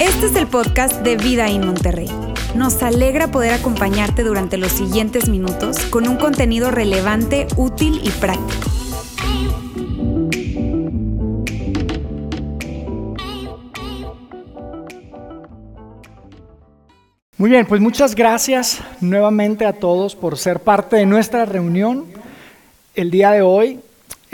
Este es el podcast de Vida en Monterrey. Nos alegra poder acompañarte durante los siguientes minutos con un contenido relevante, útil y práctico. Muy bien, pues muchas gracias nuevamente a todos por ser parte de nuestra reunión el día de hoy.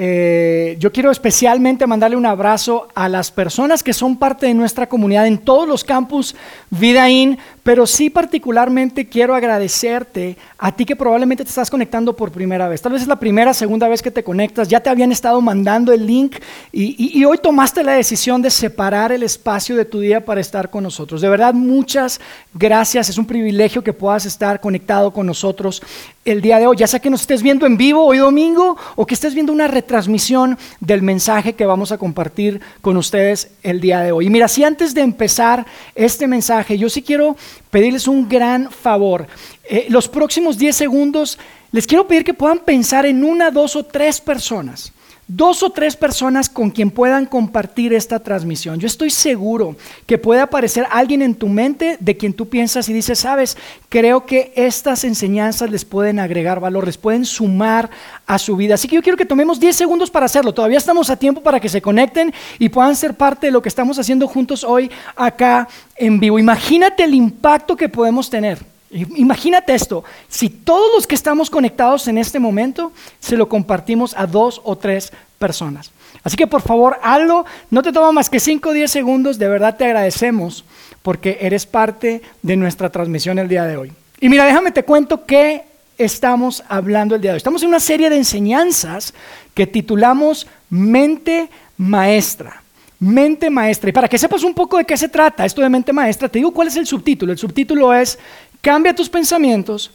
Eh, yo quiero especialmente mandarle un abrazo a las personas que son parte de nuestra comunidad en todos los campus Vidaín, pero sí particularmente quiero agradecerte a ti que probablemente te estás conectando por primera vez. Tal vez es la primera, segunda vez que te conectas, ya te habían estado mandando el link y, hoy tomaste la decisión de separar el espacio de tu día para estar con nosotros. De verdad, muchas gracias. Es un privilegio que puedas estar conectado con nosotros el día de hoy, ya sea que nos estés viendo en vivo hoy domingo o que estés viendo una retransmisión del mensaje que vamos a compartir con ustedes el día de hoy. Y mira, si antes de empezar este mensaje, yo sí quiero pedirles un gran favor. Eh, los próximos 10 segundos les quiero pedir que puedan pensar en una, dos o tres personas dos o tres personas con quien puedan compartir esta transmisión. Yo estoy seguro que puede aparecer alguien en tu mente de quien tú piensas y dices, sabes, creo que estas enseñanzas les pueden agregar valor, les pueden sumar a su vida. Así que yo quiero que tomemos 10 segundos para hacerlo. Todavía estamos a tiempo para que se conecten y puedan ser parte de lo que estamos haciendo juntos hoy acá en vivo. Imagínate el impacto que podemos tener Imagínate esto, si todos los que estamos conectados en este momento se lo compartimos a dos o tres personas. Así que por favor, hazlo, no te toma más que 5 o 10 segundos, de verdad te agradecemos porque eres parte de nuestra transmisión el día de hoy. Y mira, déjame te cuento qué estamos hablando el día de hoy. Estamos en una serie de enseñanzas que titulamos Mente Maestra. Mente maestra. Y para que sepas un poco de qué se trata esto de mente maestra, te digo cuál es el subtítulo. El subtítulo es Cambia tus pensamientos,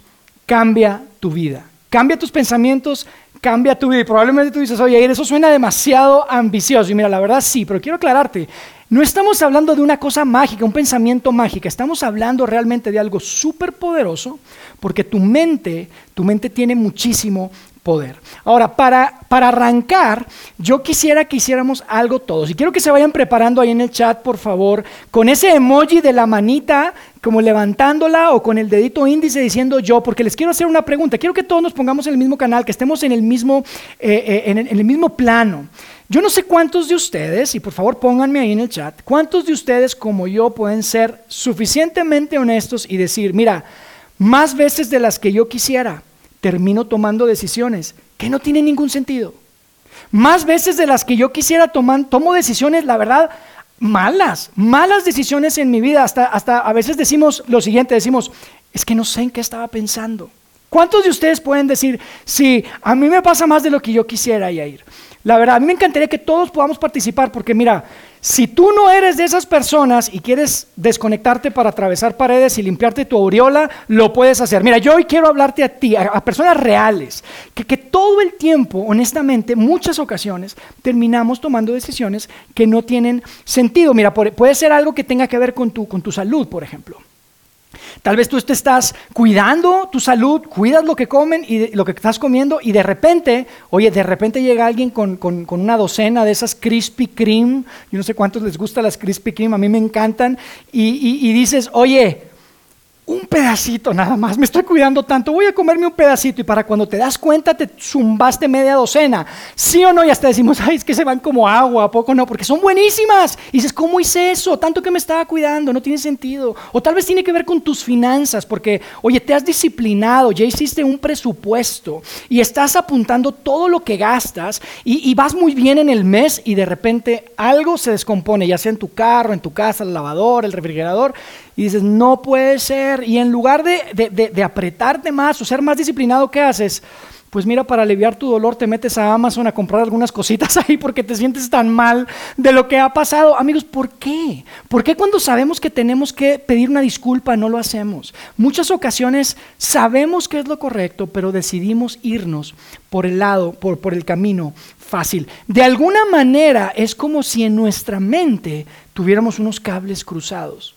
cambia tu vida. Cambia tus pensamientos, cambia tu vida. Y probablemente tú dices, oye, eso suena demasiado ambicioso. Y mira, la verdad sí, pero quiero aclararte, no estamos hablando de una cosa mágica, un pensamiento mágico. Estamos hablando realmente de algo súper poderoso, porque tu mente, tu mente tiene muchísimo poder. Ahora, para, para arrancar, yo quisiera que hiciéramos algo todos. Y quiero que se vayan preparando ahí en el chat, por favor, con ese emoji de la manita, como levantándola o con el dedito índice diciendo yo, porque les quiero hacer una pregunta. Quiero que todos nos pongamos en el mismo canal, que estemos en el mismo, eh, eh, en el mismo plano. Yo no sé cuántos de ustedes, y por favor pónganme ahí en el chat, cuántos de ustedes como yo pueden ser suficientemente honestos y decir, mira, más veces de las que yo quisiera, termino tomando decisiones que no tienen ningún sentido. Más veces de las que yo quisiera tomar, tomo decisiones, la verdad, malas, malas decisiones en mi vida. Hasta, hasta a veces decimos lo siguiente, decimos, es que no sé en qué estaba pensando. ¿Cuántos de ustedes pueden decir, sí, a mí me pasa más de lo que yo quisiera, ir? La verdad, a mí me encantaría que todos podamos participar, porque mira, si tú no eres de esas personas y quieres desconectarte para atravesar paredes y limpiarte tu aureola, lo puedes hacer. Mira, yo hoy quiero hablarte a ti, a, personas reales, que, que, todo el tiempo, honestamente, muchas ocasiones, terminamos tomando decisiones que no tienen sentido. Mira, puede ser algo que tenga que ver con tu, con tu salud, por ejemplo. Tal vez tú te estás cuidando tu salud, cuidas lo que comen y lo que estás comiendo y de repente, oye, de repente llega alguien con, una docena de esas Krispy Kreme, yo no sé cuántos les gusta las Krispy Kreme, a mí me encantan, y dices, oye, un pedacito nada más, me estoy cuidando tanto, voy a comerme un pedacito y para cuando te das cuenta te zumbaste media docena, sí o no, y hasta decimos, ay, es que se van como agua, ¿a poco no? Porque son buenísimas. Y dices, ¿cómo hice eso? Tanto que me estaba cuidando, no tiene sentido. O tal vez tiene que ver con tus finanzas, porque, oye, te has disciplinado, ya hiciste un presupuesto y estás apuntando todo lo que gastas y, y vas muy bien en el mes y de repente algo se descompone, ya sea en tu carro, en tu casa, el lavador, el refrigerador, y dices, no puede ser. Y en lugar de, apretarte más o ser más disciplinado, ¿qué haces? Pues mira, para aliviar tu dolor te metes a Amazon a comprar algunas cositas ahí porque te sientes tan mal de lo que ha pasado. Amigos, ¿por qué? ¿Por qué cuando sabemos que tenemos que pedir una disculpa no lo hacemos? Muchas ocasiones sabemos que es lo correcto, pero decidimos irnos por el lado, por, por el camino fácil. De alguna manera es como si en nuestra mente tuviéramos unos cables cruzados.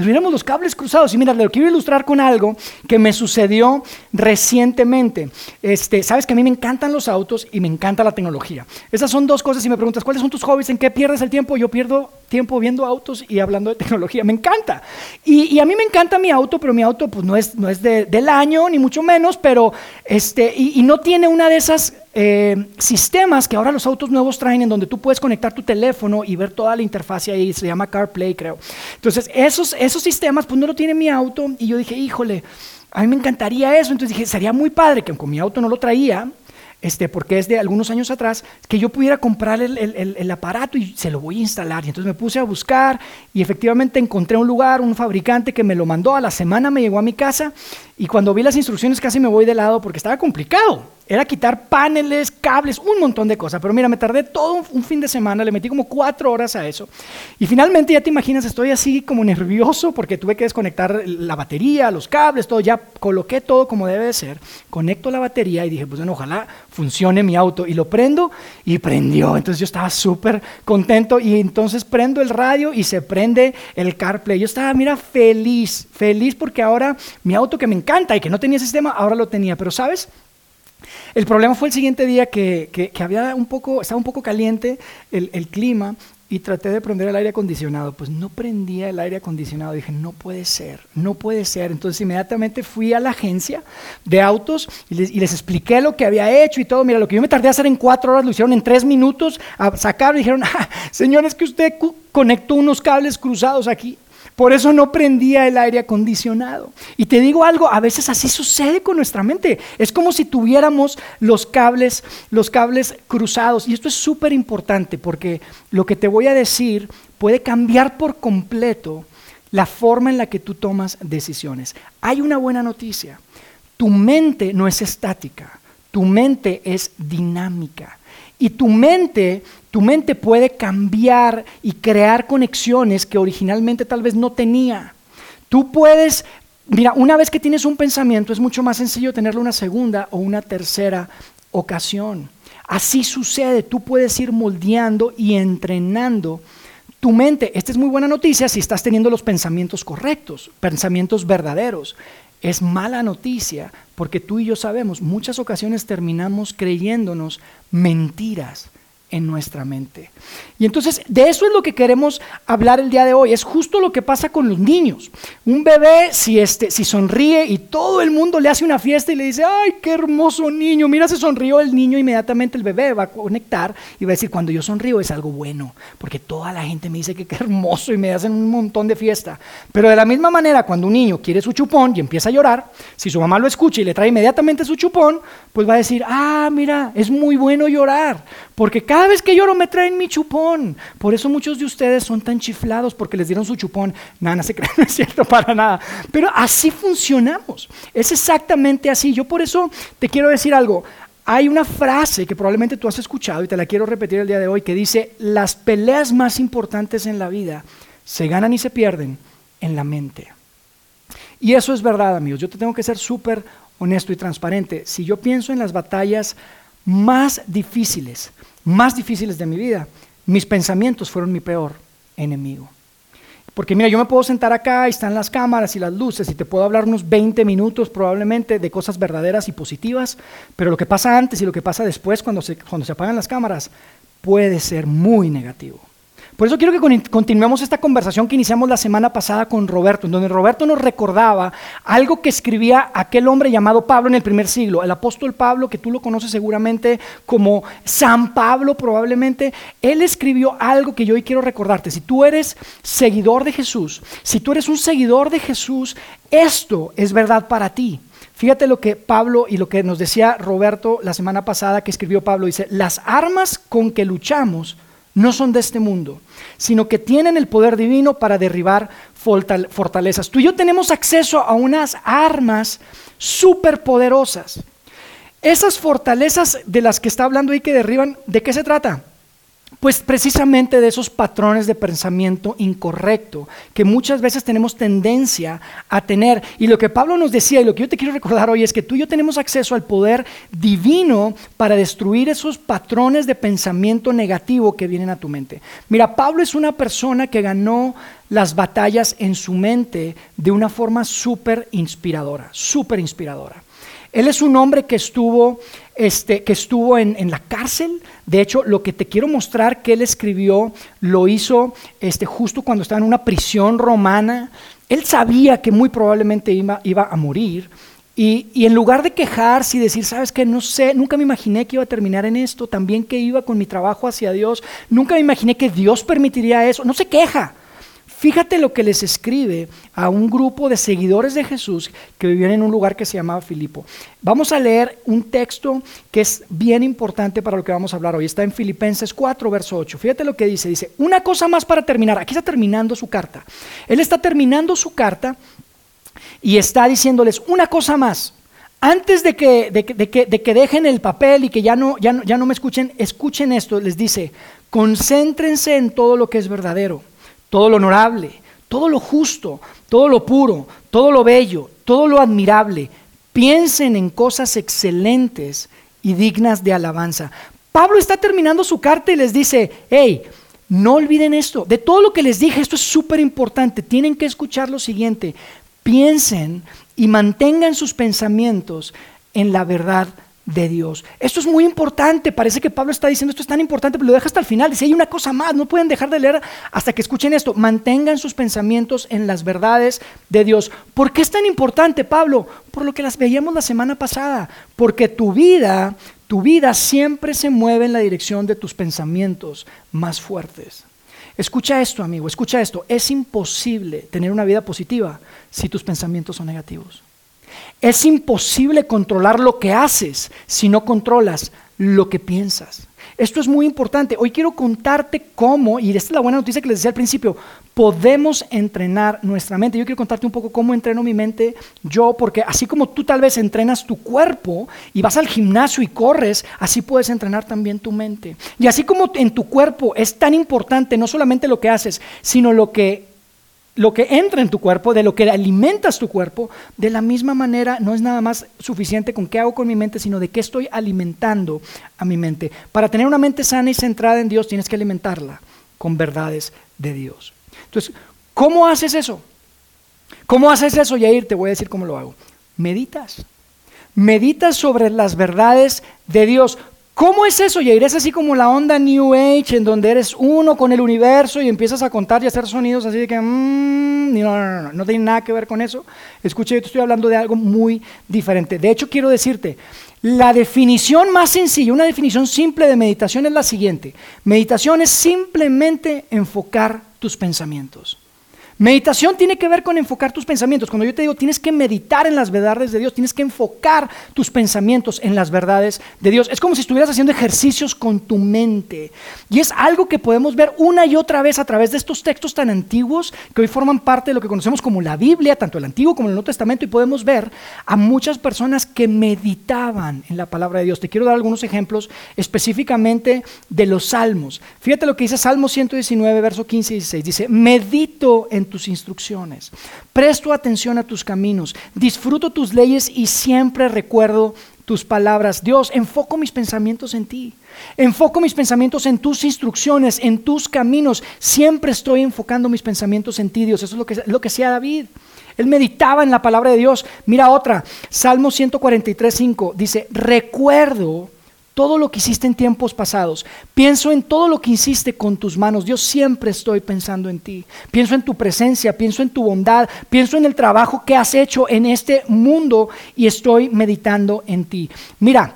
Tuviéramos los cables cruzados. Y mira, lo quiero ilustrar con algo que me sucedió recientemente. Este, Sabes que a mí me encantan los autos y me encanta la tecnología. Esas son dos cosas. Si me preguntas, ¿cuáles son tus hobbies? ¿En qué pierdes el tiempo? Yo pierdo tiempo viendo autos y hablando de tecnología. Me encanta. Y, a mí me encanta mi auto, pero mi auto pues, no es, no es del año, ni mucho menos, pero este, y, no tiene una de esas eh, sistemas que ahora los autos nuevos traen en donde tú puedes conectar tu teléfono y ver toda la interfaz ahí, se llama CarPlay, creo. Entonces, esos, esos sistemas, pues no lo tiene mi auto y yo dije, híjole, a mí me encantaría eso. Entonces dije, sería muy padre que con mi auto no lo traía, este, porque es de algunos años atrás, que yo pudiera comprar el, el, el, aparato y se lo voy a instalar. Y entonces me puse a buscar y efectivamente encontré un lugar, un fabricante que me lo mandó, a la semana me llegó a mi casa y cuando vi las instrucciones casi me voy de lado porque estaba complicado. Era quitar paneles, cables, un montón de cosas. Pero mira, me tardé todo un fin de semana, le metí como cuatro horas a eso. Y finalmente, ya te imaginas, estoy así como nervioso porque tuve que desconectar la batería, los cables, todo. Ya coloqué todo como debe de ser. Conecto la batería y dije, pues bueno, ojalá funcione mi auto. Y lo prendo y prendió. Entonces yo estaba súper contento y entonces prendo el radio y se prende el CarPlay. Yo estaba, mira, feliz, feliz porque ahora mi auto que me encanta y que no tenía sistema, ahora lo tenía. Pero sabes, el problema fue el siguiente día que, había un poco, estaba un poco caliente el, el, clima y traté de prender el aire acondicionado. Pues no prendía el aire acondicionado. Dije, no puede ser, no puede ser. Entonces inmediatamente fui a la agencia de autos y les, y les expliqué lo que había hecho y todo. Mira, lo que yo me tardé a hacer en cuatro horas lo hicieron en tres minutos. A sacar y dijeron, ah, señores, que usted conectó unos cables cruzados aquí. Por eso no prendía el aire acondicionado. Y te digo algo, a veces así sucede con nuestra mente. Es como si tuviéramos los cables, los cables cruzados. Y esto es súper importante porque lo que te voy a decir puede cambiar por completo la forma en la que tú tomas decisiones. Hay una buena noticia. Tu mente no es estática, tu mente es dinámica. Y tu mente tu mente puede cambiar y crear conexiones que originalmente tal vez no tenía. Tú puedes, mira, una vez que tienes un pensamiento es mucho más sencillo tenerlo una segunda o una tercera ocasión. Así sucede, tú puedes ir moldeando y entrenando tu mente. Esta es muy buena noticia si estás teniendo los pensamientos correctos, pensamientos verdaderos. Es mala noticia porque tú y yo sabemos, muchas ocasiones terminamos creyéndonos mentiras en nuestra mente. Y entonces de eso es lo que queremos hablar el día de hoy. Es justo lo que pasa con los niños. Un bebé si, este, si sonríe y todo el mundo le hace una fiesta y le dice, ay, qué hermoso niño, mira, se sonrió el niño, inmediatamente el bebé va a conectar y va a decir, cuando yo sonrío es algo bueno, porque toda la gente me dice que qué hermoso y me hacen un montón de fiesta. Pero de la misma manera, cuando un niño quiere su chupón y empieza a llorar, si su mamá lo escucha y le trae inmediatamente su chupón, pues va a decir, ah, mira, es muy bueno llorar, porque cada vez que lloro me traen mi chupón. Por eso muchos de ustedes son tan chiflados porque les dieron su chupón. Nada, no se crean, no es cierto para nada. Pero así funcionamos. Es exactamente así. Yo por eso te quiero decir algo. Hay una frase que probablemente tú has escuchado y te la quiero repetir el día de hoy que dice, las peleas más importantes en la vida se ganan y se pierden en la mente. Y eso es verdad, amigos. Yo te tengo que ser súper honesto y transparente. Si yo pienso en las batallas más difíciles, más difíciles de mi vida, mis pensamientos fueron mi peor enemigo. Porque mira, yo me puedo sentar acá y están las cámaras y las luces y te puedo hablar unos 20 minutos probablemente de cosas verdaderas y positivas, pero lo que pasa antes y lo que pasa después cuando se, cuando se apagan las cámaras puede ser muy negativo. Por eso quiero que continuemos esta conversación que iniciamos la semana pasada con Roberto, en donde Roberto nos recordaba algo que escribía aquel hombre llamado Pablo en el primer siglo, el apóstol Pablo, que tú lo conoces seguramente como San Pablo probablemente. Él escribió algo que yo hoy quiero recordarte. Si tú eres seguidor de Jesús, si tú eres un seguidor de Jesús, esto es verdad para ti. Fíjate lo que Pablo y lo que nos decía Roberto la semana pasada que escribió Pablo. Dice, las armas con que luchamos no son de este mundo, sino que tienen el poder divino para derribar fortalezas. Tú y yo tenemos acceso a unas armas superpoderosas. Esas fortalezas de las que está hablando ahí que derriban, ¿de qué se trata? Pues precisamente de esos patrones de pensamiento incorrecto que muchas veces tenemos tendencia a tener. Y lo que Pablo nos decía y lo que yo te quiero recordar hoy es que tú y yo tenemos acceso al poder divino para destruir esos patrones de pensamiento negativo que vienen a tu mente. Mira, Pablo es una persona que ganó las batallas en su mente de una forma súper inspiradora, súper inspiradora. Él es un hombre que estuvo, este, que estuvo en, la cárcel. De hecho, lo que te quiero mostrar que él escribió lo hizo este, justo cuando estaba en una prisión romana. Él sabía que muy probablemente iba, a morir. Y, y, en lugar de quejarse y decir, sabes que no sé, nunca me imaginé que iba a terminar en esto, también que iba con mi trabajo hacia Dios, nunca me imaginé que Dios permitiría eso, no se queja. Fíjate lo que les escribe a un grupo de seguidores de Jesús que vivían en un lugar que se llamaba Filipo. Vamos a leer un texto que es bien importante para lo que vamos a hablar hoy. Está en Filipenses 4, verso 8. Fíjate lo que dice. Dice, una cosa más para terminar. Aquí está terminando su carta. Él está terminando su carta y está diciéndoles una cosa más. Antes de que, de, que, dejen el papel y que ya no, ya, ya no me escuchen, escuchen esto. Les dice, concéntrense en todo lo que es verdadero todo lo honorable, todo lo justo, todo lo puro, todo lo bello, todo lo admirable. Piensen en cosas excelentes y dignas de alabanza. Pablo está terminando su carta y les dice, hey, no olviden esto. De todo lo que les dije, esto es súper importante. Tienen que escuchar lo siguiente. Piensen y mantengan sus pensamientos en la verdad de Dios. Esto es muy importante, parece que Pablo está diciendo esto es tan importante, pero lo deja hasta el final. Dice, hay una cosa más, no pueden dejar de leer hasta que escuchen esto. Mantengan sus pensamientos en las verdades de Dios. ¿Por qué es tan importante, Pablo? Por lo que las veíamos la semana pasada. Porque tu vida, tu vida siempre se mueve en la dirección de tus pensamientos más fuertes. Escucha esto, amigo, escucha esto. Es imposible tener una vida positiva si tus pensamientos son negativos. Es imposible controlar lo que haces si no controlas lo que piensas. Esto es muy importante. Hoy quiero contarte cómo, y esta es la buena noticia que les decía al principio, podemos entrenar nuestra mente. Yo quiero contarte un poco cómo entreno mi mente yo, porque así como tú tal vez entrenas tu cuerpo y vas al gimnasio y corres, así puedes entrenar también tu mente. Y así como en tu cuerpo es tan importante no solamente lo que haces, sino lo que lo que entra en tu cuerpo, de lo que alimentas tu cuerpo, de la misma manera no es nada más suficiente con qué hago con mi mente, sino de qué estoy alimentando a mi mente. Para tener una mente sana y centrada en Dios, tienes que alimentarla con verdades de Dios. Entonces, ¿cómo haces eso? ¿Cómo haces eso, Yair? Te voy a decir cómo lo hago. Meditas. Meditas sobre las verdades de Dios. ¿Cómo es eso, Yair? Es así como la onda New Age, en donde eres uno con el universo y empiezas a contar y hacer sonidos así de que, mmm, no, no, no, no, no tiene nada que ver con eso. Escucha, yo te estoy hablando de algo muy diferente. De hecho, quiero decirte, la definición más sencilla, una definición simple de meditación es la siguiente. Meditación es simplemente enfocar tus pensamientos. Meditación tiene que ver con enfocar tus pensamientos. Cuando yo te digo tienes que meditar en las verdades de Dios, tienes que enfocar tus pensamientos en las verdades de Dios. Es como si estuvieras haciendo ejercicios con tu mente. Y es algo que podemos ver una y otra vez a través de estos textos tan antiguos que hoy forman parte de lo que conocemos como la Biblia, tanto el Antiguo como el Nuevo Testamento, y podemos ver a muchas personas que meditaban en la palabra de Dios. Te quiero dar algunos ejemplos específicamente de los salmos. Fíjate lo que dice Salmo 119, verso 15 y 16. Dice, medito en tus instrucciones, presto atención a tus caminos, disfruto tus leyes y siempre recuerdo tus palabras. Dios, enfoco mis pensamientos en ti. Enfoco mis pensamientos en tus instrucciones, en tus caminos. Siempre estoy enfocando mis pensamientos en ti, Dios. Eso es lo que, lo que hacía David. Él meditaba en la palabra de Dios. Mira otra, Salmo 143, 5. Dice, recuerdo todo lo que hiciste en tiempos pasados. Pienso en todo lo que hiciste con tus manos. Yo siempre estoy pensando en ti. Pienso en tu presencia, pienso en tu bondad, pienso en el trabajo que has hecho en este mundo y estoy meditando en ti. Mira,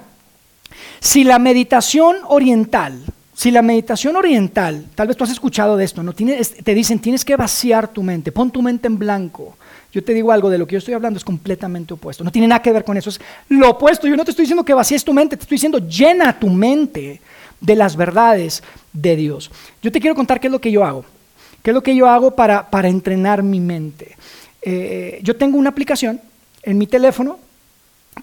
si la meditación oriental, si la meditación oriental, tal vez tú has escuchado de esto, ¿no? te dicen, tienes que vaciar tu mente, pon tu mente en blanco. Yo te digo algo, de lo que yo estoy hablando es completamente opuesto. No tiene nada que ver con eso. Es lo opuesto. Yo no te estoy diciendo que vacíes tu mente, te estoy diciendo llena tu mente de las verdades de Dios. Yo te quiero contar qué es lo que yo hago. ¿Qué es lo que yo hago para, entrenar mi mente? Eh, yo tengo una aplicación en mi teléfono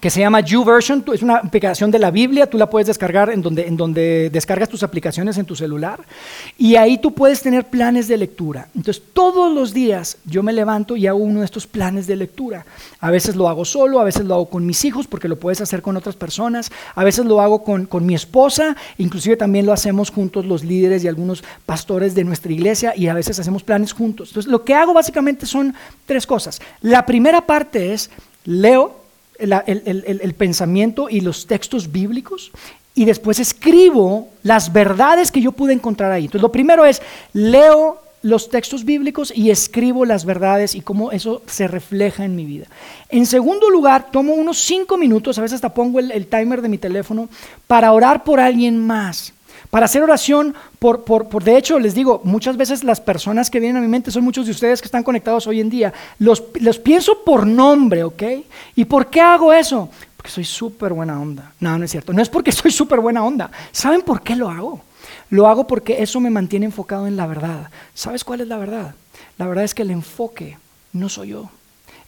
que se llama YouVersion, es una aplicación de la Biblia, tú la puedes descargar en donde, en donde descargas tus aplicaciones en tu celular y ahí tú puedes tener planes de lectura. Entonces todos los días yo me levanto y hago uno de estos planes de lectura. A veces lo hago solo, a veces lo hago con mis hijos porque lo puedes hacer con otras personas, a veces lo hago con, con mi esposa, inclusive también lo hacemos juntos los líderes y algunos pastores de nuestra iglesia y a veces hacemos planes juntos. Entonces lo que hago básicamente son tres cosas. La primera parte es leo el, pensamiento y los textos bíblicos y después escribo las verdades que yo pude encontrar ahí. Entonces, lo primero es, leo los textos bíblicos y escribo las verdades y cómo eso se refleja en mi vida. En segundo lugar, tomo unos cinco minutos, a veces hasta pongo el timer de mi teléfono, para orar por alguien más. Para hacer oración, por, por, de hecho, les digo, muchas veces las personas que vienen a mi mente son muchos de ustedes que están conectados hoy en día. Los, los pienso por nombre, ¿ok? ¿Y por qué hago eso? Porque soy súper buena onda. No, no es cierto. No es porque soy súper buena onda. ¿Saben por qué lo hago? Lo hago porque eso me mantiene enfocado en la verdad. ¿Sabes cuál es la verdad? La verdad es que el enfoque no soy yo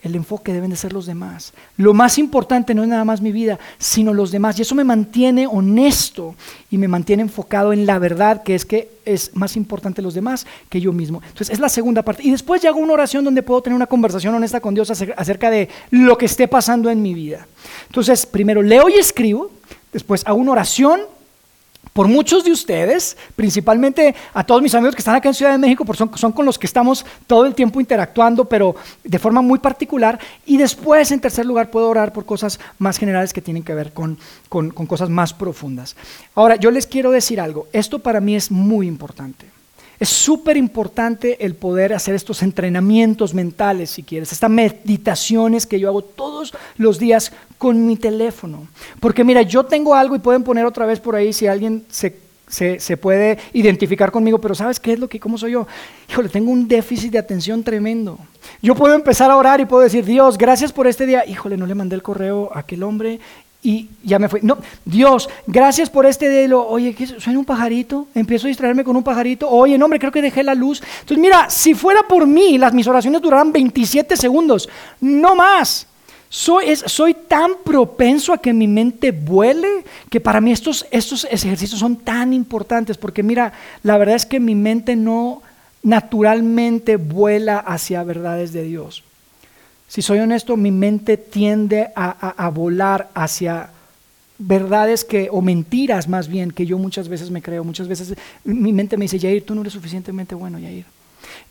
el enfoque deben de ser los demás. Lo más importante no es nada más mi vida, sino los demás. Y eso me mantiene honesto y me mantiene enfocado en la verdad, que es que es más importante los demás que yo mismo. Entonces, es la segunda parte. Y después ya hago una oración donde puedo tener una conversación honesta con Dios acerca de lo que esté pasando en mi vida. Entonces, primero leo y escribo, después hago una oración por muchos de ustedes, principalmente a todos mis amigos que están acá en Ciudad de México, porque son, con los que estamos todo el tiempo interactuando, pero de forma muy particular. Y después, en tercer lugar, puedo orar por cosas más generales que tienen que ver con, con cosas más profundas. Ahora, yo les quiero decir algo. Esto para mí es muy importante. Es súper importante el poder hacer estos entrenamientos mentales, si quieres, estas meditaciones que yo hago todos los días con mi teléfono. Porque mira, yo tengo algo y pueden poner otra vez por ahí si alguien se, se, puede identificar conmigo, pero ¿sabes qué es lo que, cómo soy yo? Híjole, tengo un déficit de atención tremendo. Yo puedo empezar a orar y puedo decir, Dios, gracias por este día. Híjole, no le mandé el correo a aquel hombre y ya me fui. No, Dios, gracias por este dedo. Oye, ¿qué suena un pajarito? Empiezo a distraerme con un pajarito. Oye, no, hombre, creo que dejé la luz. Entonces, mira, si fuera por mí, las mis oraciones duraran 27 segundos, no más. Soy, soy tan propenso a que mi mente vuele que para mí estos, estos ejercicios son tan importantes porque mira, la verdad es que mi mente no naturalmente vuela hacia verdades de Dios. Si soy honesto, mi mente tiende a, volar hacia verdades que, o mentiras más bien, que yo muchas veces me creo. Muchas veces mi mente me dice, Yair, tú no eres suficientemente bueno, Yair.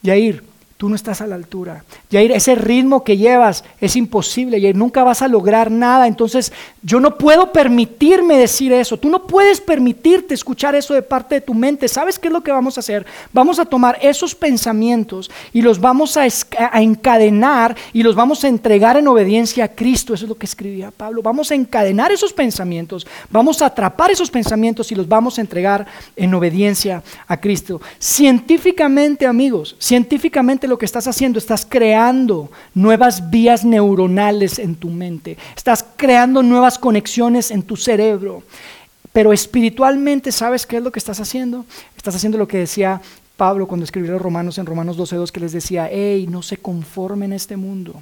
Yair, tú no estás a la altura. Ese ritmo que llevas es imposible, Yair, nunca vas a lograr nada. Entonces, yo no puedo permitirme decir eso. Tú no puedes permitirte escuchar eso de parte de tu mente. ¿Sabes qué es lo que vamos a hacer? Vamos a tomar esos pensamientos y los vamos a, a encadenar y los vamos a entregar en obediencia a Cristo. Eso es lo que escribía Pablo. Vamos a encadenar esos pensamientos, vamos a atrapar esos pensamientos y los vamos a entregar en obediencia a Cristo. Científicamente, amigos, científicamente lo que estás haciendo, estás creando nuevas vías neuronales en tu mente, estás creando nuevas conexiones en tu cerebro. Pero espiritualmente, ¿sabes qué es lo que estás haciendo? Estás haciendo lo que decía Pablo cuando escribió a los Romanos en Romanos 12.2, que les decía, hey, no se conformen a este mundo,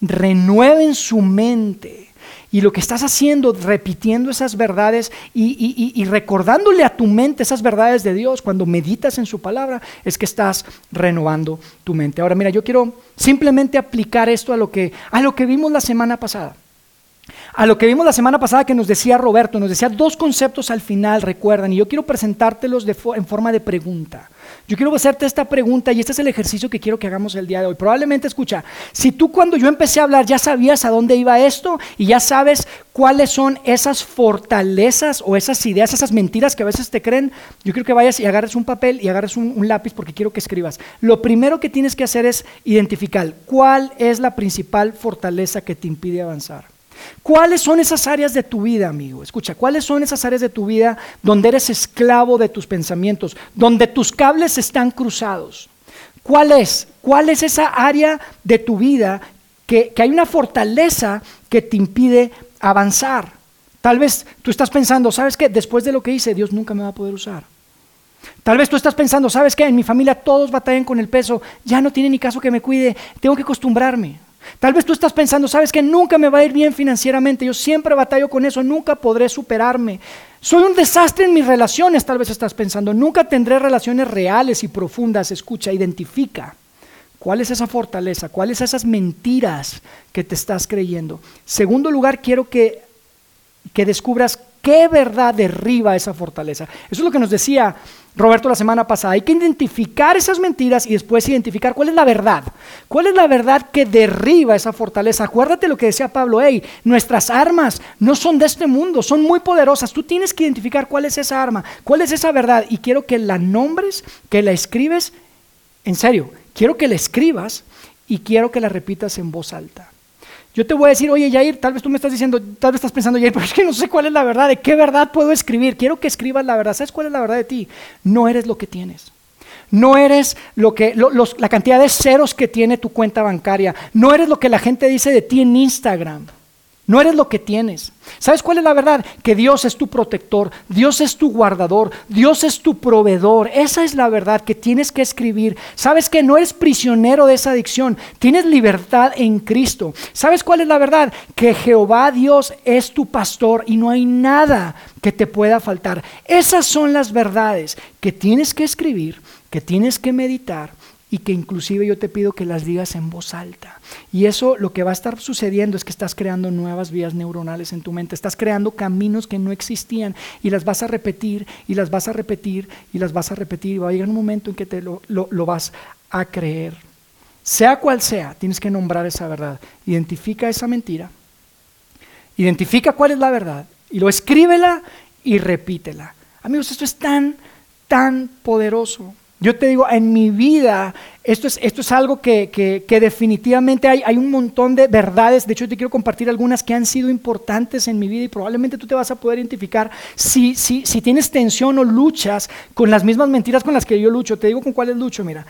renueven su mente y lo que estás haciendo, repitiendo esas verdades y, recordándole a tu mente esas verdades de Dios cuando meditas en su palabra, es que estás renovando tu mente. Ahora, mira, yo quiero simplemente aplicar esto a lo que, a lo que vimos la semana pasada. A lo que vimos la semana pasada que nos decía Roberto, nos decía dos conceptos al final, recuerdan, y yo quiero presentártelos en forma de pregunta. Yo quiero hacerte esta pregunta y este es el ejercicio que quiero que hagamos el día de hoy. Probablemente, escucha, si tú cuando yo empecé a hablar ya sabías a dónde iba esto y ya sabes cuáles son esas fortalezas o esas ideas, esas mentiras que a veces te creen, yo quiero que vayas y agarres un papel y agarres un, un lápiz porque quiero que escribas. Lo primero que tienes que hacer es identificar cuál es la principal fortaleza que te impide avanzar. ¿Cuáles son esas áreas de tu vida, amigo? Escucha, ¿cuáles son esas áreas de tu vida donde eres esclavo de tus pensamientos, donde tus cables están cruzados? ¿Cuál es? ¿Cuál es esa área de tu vida que, hay una fortaleza que te impide avanzar? Tal vez tú estás pensando, ¿sabes qué? Después de lo que hice, Dios nunca me va a poder usar. Tal vez tú estás pensando, ¿sabes qué? En mi familia todos batallan con el peso, ya no tiene ni caso que me cuide, tengo que acostumbrarme. Tal vez tú estás pensando, sabes que nunca me va a ir bien financieramente, yo siempre batallo con eso, nunca podré superarme. Soy un desastre en mis relaciones, tal vez estás pensando, nunca tendré relaciones reales y profundas. Escucha, identifica. ¿Cuál es esa fortaleza? ¿Cuáles esas mentiras que te estás creyendo? Segundo lugar, quiero que, que descubras qué verdad derriba esa fortaleza. Eso es lo que nos decía Roberto la semana pasada. Hay que identificar esas mentiras y después identificar cuál es la verdad. ¿Cuál es la verdad que derriba esa fortaleza? Acuérdate lo que decía Pablo, hey, nuestras armas no son de este mundo, son muy poderosas. Tú tienes que identificar cuál es esa arma, cuál es esa verdad y quiero que la nombres, que la escribes, en serio, quiero que la escribas y quiero que la repitas en voz alta. Yo te voy a decir, oye Jair, tal vez tú me estás diciendo, tal vez estás pensando, Jair, pero es que no sé cuál es la verdad, de qué verdad puedo escribir. Quiero que escribas la verdad. ¿Sabes cuál es la verdad de ti? No eres lo que tienes. No eres lo que, la cantidad de ceros que tiene tu cuenta bancaria. No eres lo que la gente dice de ti en Instagram. No eres lo que tienes. ¿Sabes cuál es la verdad? Que Dios es tu protector, Dios es tu guardador, Dios es tu proveedor. Esa es la verdad que tienes que escribir. ¿Sabes que no eres prisionero de esa adicción? Tienes libertad en Cristo. ¿Sabes cuál es la verdad? Que Jehová Dios es tu pastor y no hay nada que te pueda faltar. Esas son las verdades que tienes que escribir, que tienes que meditar y que inclusive yo te pido que las digas en voz alta. Y eso lo que va a estar sucediendo es que estás creando nuevas vías neuronales en tu mente, estás creando caminos que no existían y las vas a repetir y las vas a repetir y las vas a repetir y va a llegar un momento en que te lo, lo vas a creer. Sea cual sea, tienes que nombrar esa verdad. Identifica esa mentira, identifica cuál es la verdad y lo escríbela y repítela. Amigos, esto es tan, tan poderoso. Yo te digo, en mi vida, esto es, esto es algo que, que, definitivamente hay, hay, un montón de verdades. De hecho, yo te quiero compartir algunas que han sido importantes en mi vida y probablemente tú te vas a poder identificar si, si, si tienes tensión o luchas con las mismas mentiras con las que yo lucho. Te digo con cuáles lucho. Mira,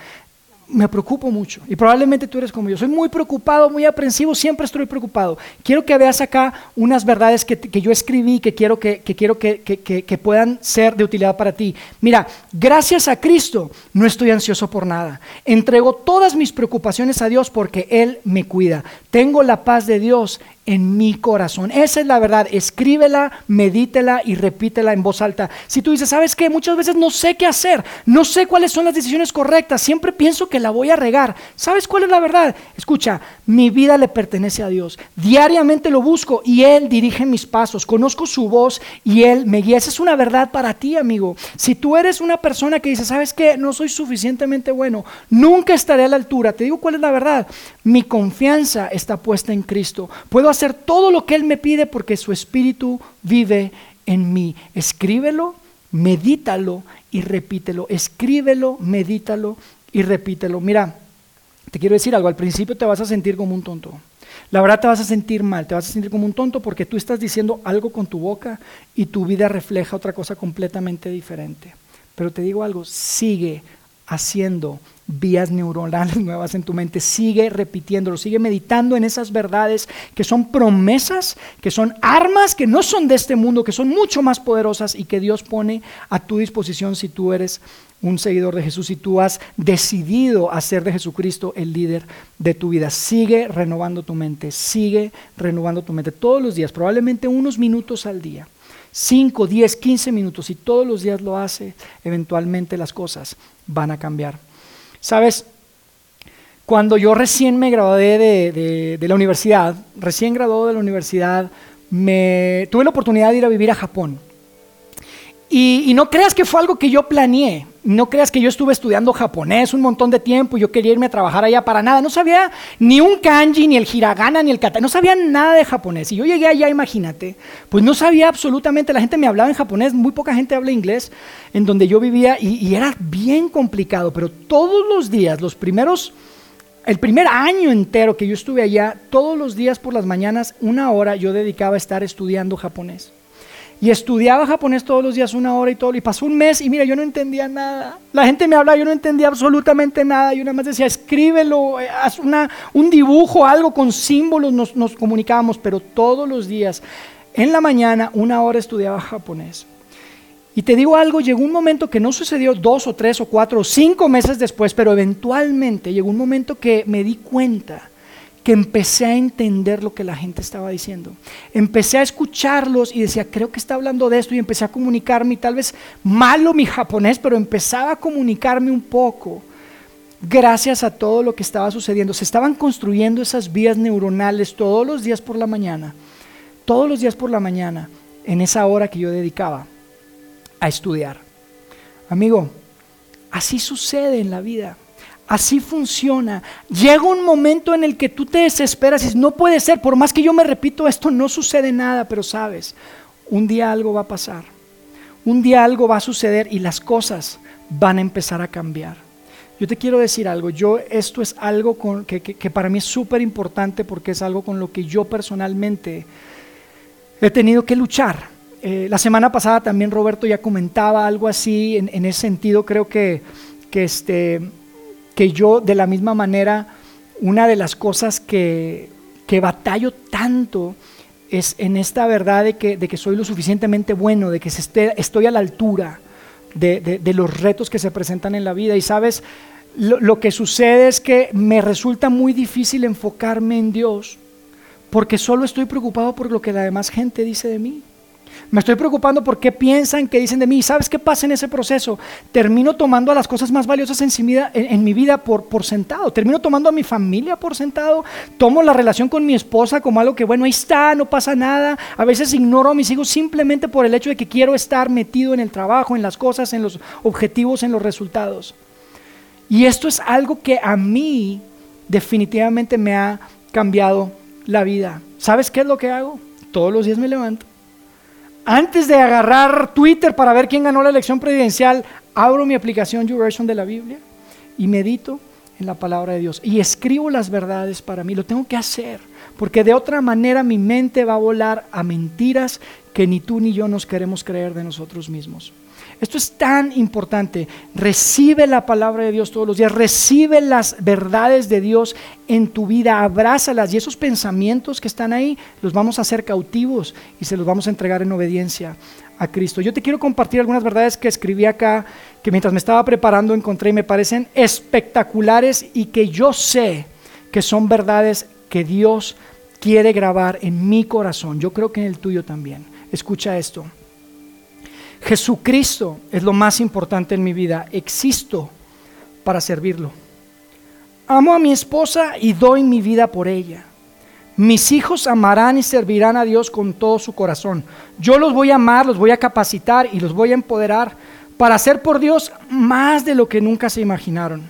me preocupo mucho y probablemente tú eres como yo. Soy muy preocupado, muy aprensivo, siempre estoy preocupado. Quiero que veas acá unas verdades que, que yo escribí que quiero, que, que quiero que, que, puedan ser de utilidad para ti. Mira, gracias a Cristo no estoy ansioso por nada. Entrego todas mis preocupaciones a Dios porque Él me cuida. Tengo la paz de Dios en mi corazón. Esa es la verdad. Escríbela, medítela y repítela en voz alta. Si tú dices, ¿sabes qué? Muchas veces no sé qué hacer, no sé cuáles son las decisiones correctas, siempre pienso que la voy a regar. ¿Sabes cuál es la verdad? Escucha, mi vida le pertenece a Dios. Diariamente lo busco y Él dirige mis pasos. Conozco su voz y Él me guía. Esa es una verdad para ti, amigo. Si tú eres una persona que dice, ¿sabes qué? No soy suficientemente bueno, nunca estaré a la altura. Te digo cuál es la verdad. Mi confianza está puesta en Cristo. Puedo hacer todo lo que Él me pide porque su Espíritu vive en mí. Escríbelo, medítalo y repítelo. Escríbelo, medítalo y repítelo. Mira, te quiero decir algo, al principio te vas a sentir como un tonto. La verdad te vas a sentir mal, te vas a sentir como un tonto porque tú estás diciendo algo con tu boca y tu vida refleja otra cosa completamente diferente. Pero te digo algo, sigue haciendo vías neuronales nuevas en tu mente. Sigue repitiéndolo, sigue meditando en esas verdades que son promesas, que son armas que no son de este mundo, que son mucho más poderosas y que Dios pone a tu disposición si tú eres un seguidor de Jesús, y tú has decidido hacer de Jesucristo el líder de tu vida. Sigue renovando tu mente, sigue renovando tu mente todos los días, probablemente unos minutos al día. 5, 10, 15 minutos, y todos los días lo hace, eventualmente las cosas van a cambiar. Sabes, cuando yo recién me gradué de, la universidad, recién graduado de la universidad, me, tuve la oportunidad de ir a vivir a Japón. Y, no creas que fue algo que yo planeé, no creas que yo estuve estudiando japonés un montón de tiempo y yo quería irme a trabajar allá para nada. No sabía ni un kanji, ni el hiragana, ni el kata, no sabía nada de japonés. Y yo llegué allá, imagínate, pues no sabía absolutamente, la gente me hablaba en japonés, muy poca gente habla inglés en donde yo vivía y, y era bien complicado, pero todos los días, los primeros, el primer año entero que yo estuve allá, todos los días por las mañanas, una hora yo dedicaba a estar estudiando japonés. Y estudiaba japonés todos los días una hora y todo. Y pasó un mes y mira, yo no entendía nada. La gente me hablaba, yo no entendía absolutamente nada. Y una más decía, escríbelo, eh, haz una, un dibujo, algo con símbolos, nos, nos comunicábamos. Pero todos los días, en la mañana, una hora estudiaba japonés. Y te digo algo, llegó un momento que no sucedió dos o tres o cuatro o cinco meses después, pero eventualmente llegó un momento que me di cuenta que empecé a entender lo que la gente estaba diciendo. Empecé a escucharlos y decía, creo que está hablando de esto y empecé a comunicarme, tal vez malo mi japonés, pero empezaba a comunicarme un poco gracias a todo lo que estaba sucediendo. Se estaban construyendo esas vías neuronales todos los días por la mañana, todos los días por la mañana, en esa hora que yo dedicaba a estudiar. Amigo, así sucede en la vida. Así funciona. Llega un momento en el que tú te desesperas y dices, no puede ser, por más que yo me repito esto, no sucede nada, pero sabes, un día algo va a pasar. Un día algo va a suceder y las cosas van a empezar a cambiar. Yo te quiero decir algo, yo esto es algo que, para mí es súper importante porque es algo con lo que yo personalmente he tenido que luchar. Eh, la semana pasada también Roberto ya comentaba algo así, en, ese sentido creo que, que este, que yo de la misma manera, una de las cosas que, que batallo tanto es en esta verdad de que, de que soy lo suficientemente bueno, de que estoy a la altura de, los retos que se presentan en la vida. Y sabes, lo, lo que sucede es que me resulta muy difícil enfocarme en Dios porque solo estoy preocupado por lo que la demás gente dice de mí. Me estoy preocupando por qué piensan, qué dicen de mí. ¿Sabes qué pasa en ese proceso? Termino tomando a las cosas más valiosas en, mi vida por, por sentado. Termino tomando a mi familia por sentado. Tomo la relación con mi esposa como algo que, bueno, ahí está, no pasa nada. A veces ignoro a mis hijos simplemente por el hecho de que quiero estar metido en el trabajo, en las cosas, en los objetivos, en los resultados. Y esto es algo que a mí definitivamente me ha cambiado la vida. ¿Sabes qué es lo que hago? Todos los días me levanto antes de agarrar Twitter para ver quién ganó la elección presidencial, abro mi aplicación YouVersion de la Biblia y medito en la palabra de Dios y escribo las verdades para mí. Lo tengo que hacer, porque de otra manera mi mente va a volar a mentiras que ni tú ni yo nos queremos creer de nosotros mismos. Esto es tan importante. Recibe la palabra de Dios todos los días, recibe las verdades de Dios en tu vida, abrázalas y esos pensamientos que están ahí los vamos a hacer cautivos y se los vamos a entregar en obediencia a Cristo. Yo te quiero compartir algunas verdades que escribí acá, que mientras me estaba preparando encontré y me parecen espectaculares y que yo sé que son verdades que Dios quiere grabar en mi corazón. Yo creo que en el tuyo también. Escucha esto. Jesucristo es lo más importante en mi vida. Existo para servirlo. Amo a mi esposa y doy mi vida por ella. Mis hijos amarán y servirán a Dios con todo su corazón. Yo los voy a amar, los voy a capacitar y los voy a empoderar para hacer por Dios más de lo que nunca se imaginaron.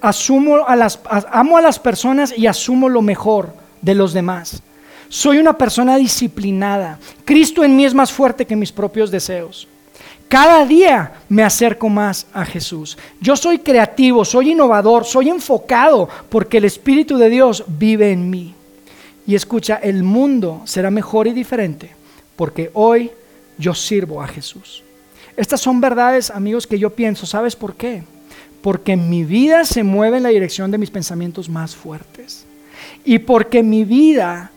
Asumo a las, amo a las personas y asumo lo mejor de los demás. Soy una persona disciplinada. Cristo en mí es más fuerte que mis propios deseos. Cada día me acerco más a Jesús. Yo soy creativo, soy innovador, soy enfocado porque el Espíritu de Dios vive en mí. Y escucha, el mundo será mejor y diferente porque hoy yo sirvo a Jesús. Estas son verdades, amigos, que yo pienso. ¿Sabes por qué? Porque mi vida se mueve en la dirección de mis pensamientos más fuertes. Y porque mi vida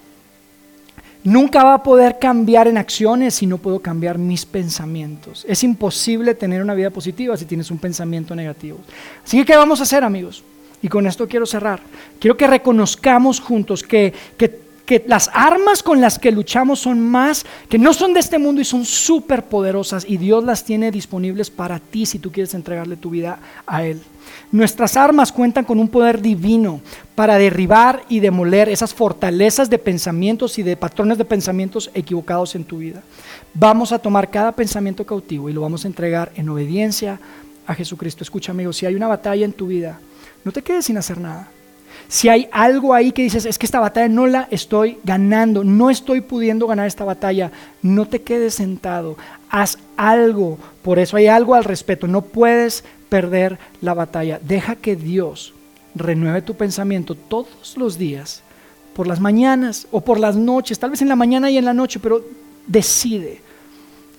nunca va a poder cambiar en acciones si no puedo cambiar mis pensamientos. Es imposible tener una vida positiva si tienes un pensamiento negativo. Así que, ¿qué vamos a hacer, amigos? Y con esto quiero cerrar. Quiero que reconozcamos juntos que, que, las armas con las que luchamos son más, que no son de este mundo y son súper poderosas y Dios las tiene disponibles para ti si tú quieres entregarle tu vida a Él. Nuestras armas cuentan con un poder divino para derribar y demoler esas fortalezas de pensamientos y de patrones de pensamientos equivocados en tu vida. Vamos a tomar cada pensamiento cautivo y lo vamos a entregar en obediencia a Jesucristo. Escucha, amigo, si hay una batalla en tu vida, no te quedes sin hacer nada. Si hay algo ahí que dices, es que esta batalla no la estoy ganando, no estoy pudiendo ganar esta batalla, no te quedes sentado, haz algo. Por eso hay algo al respecto, no puedes perder la batalla. Deja que Dios renueve tu pensamiento todos los días, por las mañanas o por las noches, tal vez en la mañana y en la noche, pero decide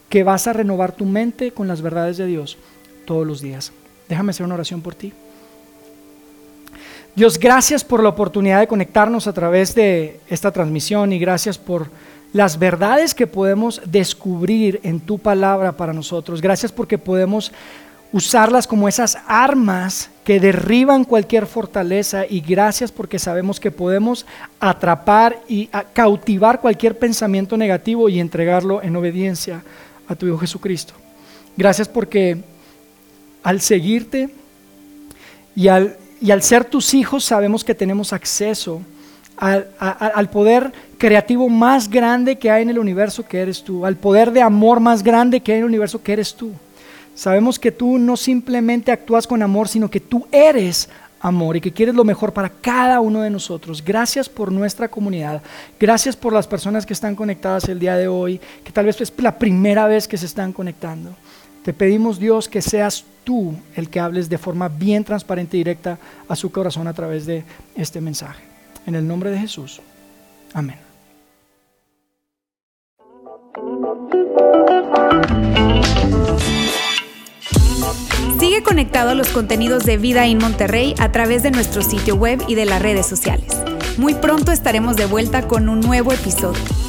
que vas a renovar tu mente con las verdades de Dios todos los días. Déjame hacer una oración por ti. Dios, gracias por la oportunidad de conectarnos a través de esta transmisión y gracias por las verdades que podemos descubrir en tu palabra para nosotros. Gracias porque podemos usarlas como esas armas que derriban cualquier fortaleza y gracias porque sabemos que podemos atrapar y cautivar cualquier pensamiento negativo y entregarlo en obediencia a tu Hijo Jesucristo. Gracias porque al seguirte y al, y al ser tus hijos sabemos que tenemos acceso al, al, poder creativo más grande que hay en el universo que eres tú, al poder de amor más grande que hay en el universo que eres tú. Sabemos que tú no simplemente actúas con amor, sino que tú eres amor y que quieres lo mejor para cada uno de nosotros. Gracias por nuestra comunidad. Gracias por las personas que están conectadas el día de hoy, que tal vez es la primera vez que se están conectando. Te pedimos, Dios, que seas tú el que hables de forma bien transparente y directa a su corazón a través de este mensaje. En el nombre de Jesús. Amén. Sigue conectado a los contenidos de Vida en Monterrey a través de nuestro sitio web y de las redes sociales. Muy pronto estaremos de vuelta con un nuevo episodio.